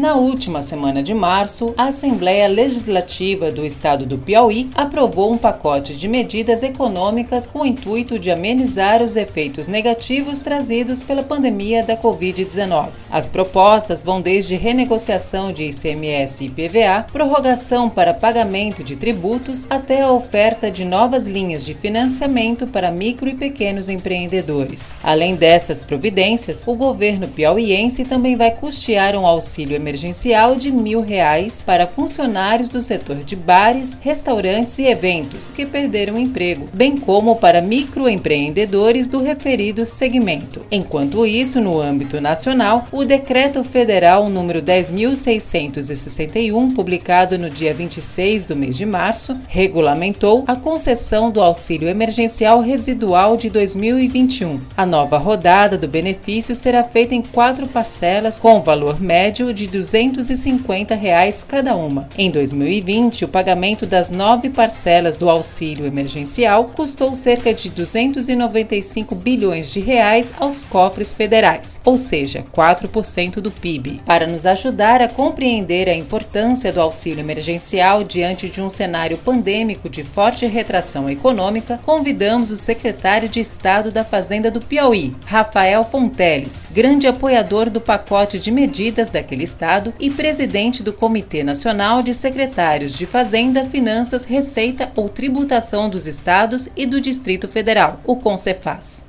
Na última semana de março, a Assembleia Legislativa do Estado do Piauí aprovou um pacote de medidas econômicas com o intuito de amenizar os efeitos negativos trazidos pela pandemia da Covid-19. As propostas vão desde renegociação de ICMS e IPVA, prorrogação para pagamento de tributos, até a oferta de novas linhas de financiamento para micro e pequenos empreendedores. Além destas providências, o governo piauiense também vai custear um auxílio emergencial emergencial de mil reais para funcionários do setor de bares, restaurantes e eventos que perderam emprego, bem como para microempreendedores do referido segmento. Enquanto isso, no âmbito nacional, o Decreto Federal número 10.661, publicado no dia 26 do mês de março, regulamentou a concessão do auxílio emergencial residual de 2021. A nova rodada do benefício será feita em quatro parcelas com valor médio de R$ 250 reais cada uma. Em 2020, o pagamento das nove parcelas do auxílio emergencial custou cerca de 295 bilhões de reais aos cofres federais, ou seja, 4% do PIB. Para nos ajudar a compreender a importância do auxílio emergencial diante de um cenário pandêmico de forte retração econômica, convidamos o secretário de Estado da Fazenda do Piauí, Rafael Fonteles, grande apoiador do pacote de medidas daquele estado Estado e presidente do Comitê Nacional de Secretários de Fazenda, Finanças, Receita ou Tributação dos Estados e do Distrito Federal, o CONCEFAS.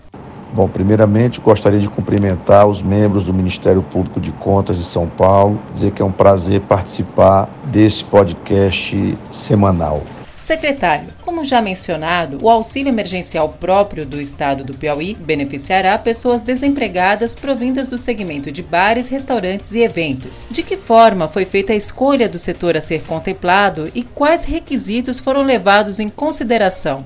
Bom, primeiramente gostaria de cumprimentar os membros do Ministério Público de Contas de São Paulo, dizer que é um prazer participar desse podcast semanal. Secretário, como já mencionado, o auxílio emergencial próprio do estado do Piauí beneficiará pessoas desempregadas provindas do segmento de bares, restaurantes e eventos. De que forma foi feita a escolha do setor a ser contemplado e quais requisitos foram levados em consideração?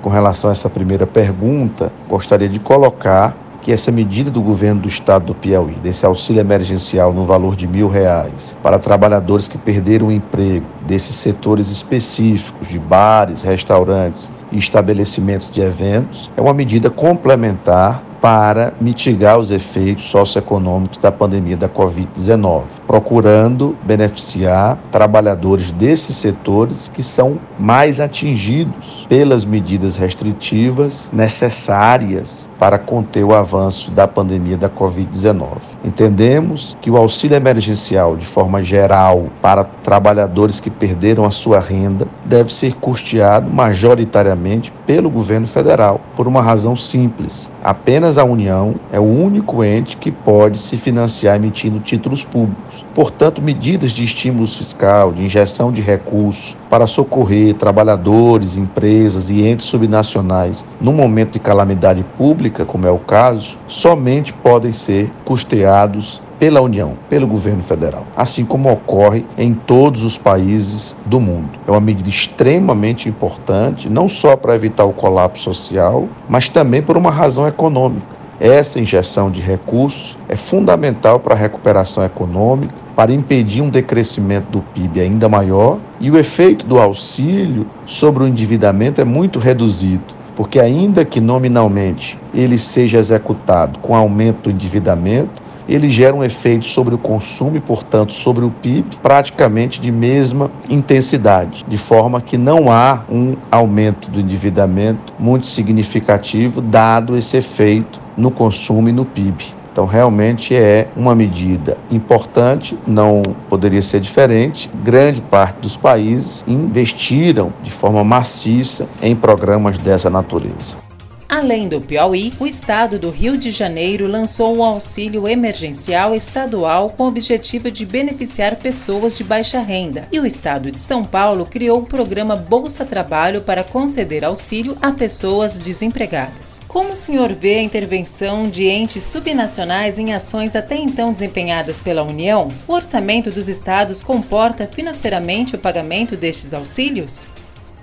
Com relação a essa primeira pergunta, gostaria de colocar que essa medida do governo do estado do Piauí, desse auxílio emergencial no valor de mil reais para trabalhadores que perderam o emprego desses setores específicos de bares, restaurantes e estabelecimentos de eventos, é uma medida complementar para mitigar os efeitos socioeconômicos da pandemia da Covid-19, procurando beneficiar trabalhadores desses setores que são mais atingidos pelas medidas restritivas necessárias para conter o avanço da pandemia da Covid-19. Entendemos que o auxílio emergencial, de forma geral, para trabalhadores que perderam a sua renda, deve ser custeado majoritariamente pelo governo federal, por uma razão simples. Apenas a União é o único ente que pode se financiar emitindo títulos públicos. Portanto, medidas de estímulo fiscal, de injeção de recursos para socorrer trabalhadores, empresas e entes subnacionais no momento de calamidade pública, como é o caso, somente podem ser custeados pela União, pelo governo federal, assim como ocorre em todos os países do mundo. É uma medida extremamente importante, não só para evitar o colapso social, mas também por uma razão econômica. Essa injeção de recursos é fundamental para a recuperação econômica, para impedir um decrescimento do PIB ainda maior, e o efeito do auxílio sobre o endividamento é muito reduzido porque ainda que nominalmente ele seja executado com aumento do endividamento, ele gera um efeito sobre o consumo e, portanto, sobre o PIB, praticamente de mesma intensidade, de forma que não há um aumento do endividamento muito significativo, dado esse efeito no consumo e no PIB. Então, realmente é uma medida importante, não poderia ser diferente. Grande parte dos países investiram de forma maciça em programas dessa natureza. Além do Piauí, o estado do Rio de Janeiro lançou um auxílio emergencial estadual com o objetivo de beneficiar pessoas de baixa renda. E o estado de São Paulo criou o programa Bolsa Trabalho para conceder auxílio a pessoas desempregadas. Como o senhor vê a intervenção de entes subnacionais em ações até então desempenhadas pela União? O orçamento dos estados comporta financeiramente o pagamento destes auxílios?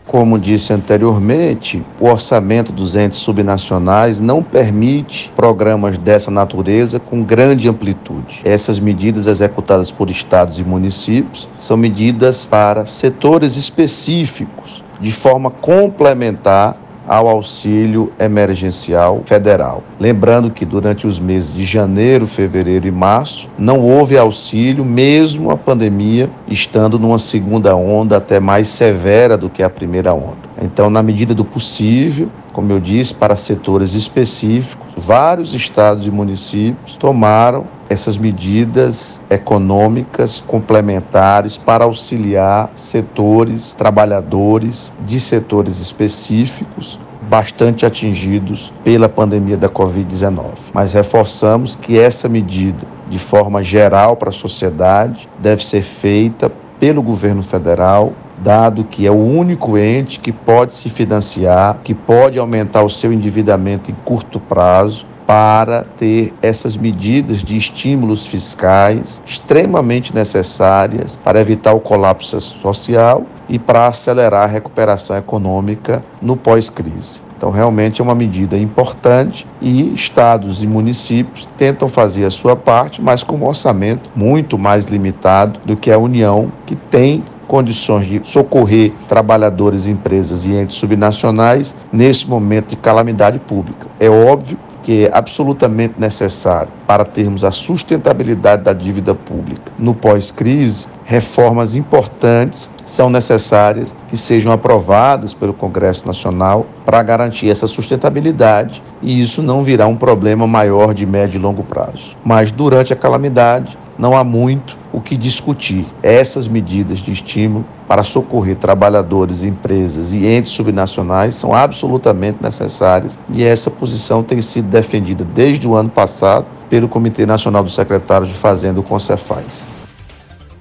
Como disse anteriormente, o orçamento dos entes subnacionais não permite programas dessa natureza com grande amplitude. Essas medidas executadas por estados e municípios são medidas para setores específicos, de forma complementar ao auxílio emergencial federal. Lembrando que durante os meses de janeiro, fevereiro e março não houve auxílio, mesmo a pandemia estando numa segunda onda até mais severa do que a primeira onda. Então, na medida do possível, como eu disse, para setores específicos, vários estados e municípios tomaram essas medidas econômicas complementares para auxiliar setores, trabalhadores de setores específicos bastante atingidos pela pandemia da Covid-19. Mas reforçamos que essa medida, de forma geral para a sociedade, deve ser feita pelo governo federal dado que é o único ente que pode se financiar, que pode aumentar o seu endividamento em curto prazo para ter essas medidas de estímulos fiscais extremamente necessárias para evitar o colapso social e para acelerar a recuperação econômica no pós-crise. Então, realmente é uma medida importante e estados e municípios tentam fazer a sua parte, mas com um orçamento muito mais limitado do que a União, que tem condições de socorrer trabalhadores, empresas e entes subnacionais nesse momento de calamidade pública. É óbvio que é absolutamente necessário para termos a sustentabilidade da dívida pública no pós-crise, reformas importantes são necessárias que sejam aprovadas pelo Congresso Nacional para garantir essa sustentabilidade e isso não virá um problema maior de médio e longo prazo. Mas durante a calamidade, não há muito o que discutir. Essas medidas de estímulo para socorrer trabalhadores, empresas e entes subnacionais são absolutamente necessárias e essa posição tem sido defendida desde o ano passado pelo Comitê Nacional dos Secretários de Fazenda, o Concefaz.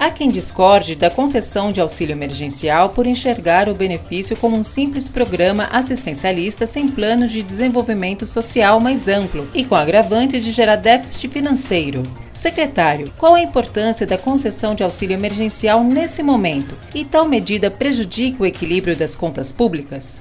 Há quem discorde da concessão de auxílio emergencial por enxergar o benefício como um simples programa assistencialista sem plano de desenvolvimento social mais amplo e com agravante de gerar déficit financeiro. Secretário, qual a importância da concessão de auxílio emergencial nesse momento e tal medida prejudica o equilíbrio das contas públicas?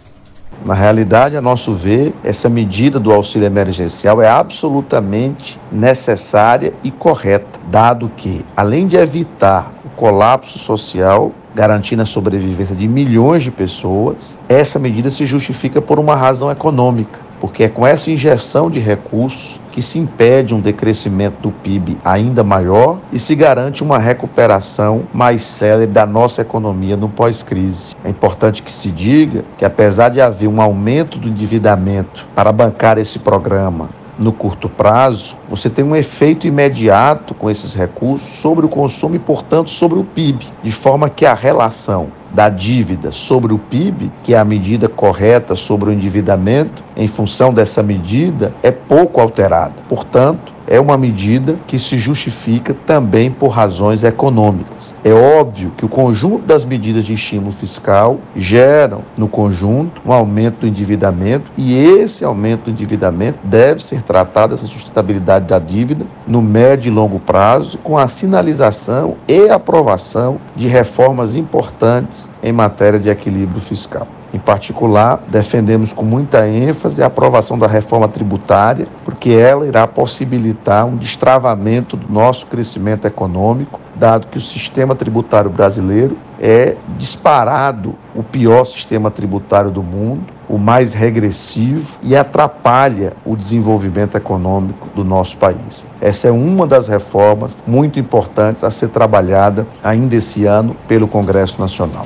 Na realidade, a nosso ver, essa medida do auxílio emergencial é absolutamente necessária e correta, dado que, além de evitar o colapso social, garantindo a sobrevivência de milhões de pessoas, essa medida se justifica por uma razão econômica porque é com essa injeção de recursos que se impede um decrescimento do PIB ainda maior e se garante uma recuperação mais célere da nossa economia no pós-crise. É importante que se diga que, apesar de haver um aumento do endividamento para bancar esse programa no curto prazo, você tem um efeito imediato com esses recursos sobre o consumo e, portanto, sobre o PIB, de forma que a relação da dívida sobre o PIB, que é a medida correta sobre o endividamento, em função dessa medida, é pouco alterada. Portanto, é uma medida que se justifica também por razões econômicas. É óbvio que o conjunto das medidas de estímulo fiscal geram, no conjunto, um aumento do endividamento e esse aumento do endividamento deve ser tratado, essa sustentabilidade da dívida, no médio e longo prazo, com a sinalização e aprovação de reformas importantes em matéria de equilíbrio fiscal. Em particular, defendemos com muita ênfase a aprovação da reforma tributária, porque ela irá possibilitar um destravamento do nosso crescimento econômico, dado que o sistema tributário brasileiro é disparado o pior sistema tributário do mundo, o mais regressivo e atrapalha o desenvolvimento econômico do nosso país. Essa é uma das reformas muito importantes a ser trabalhada ainda esse ano pelo Congresso Nacional.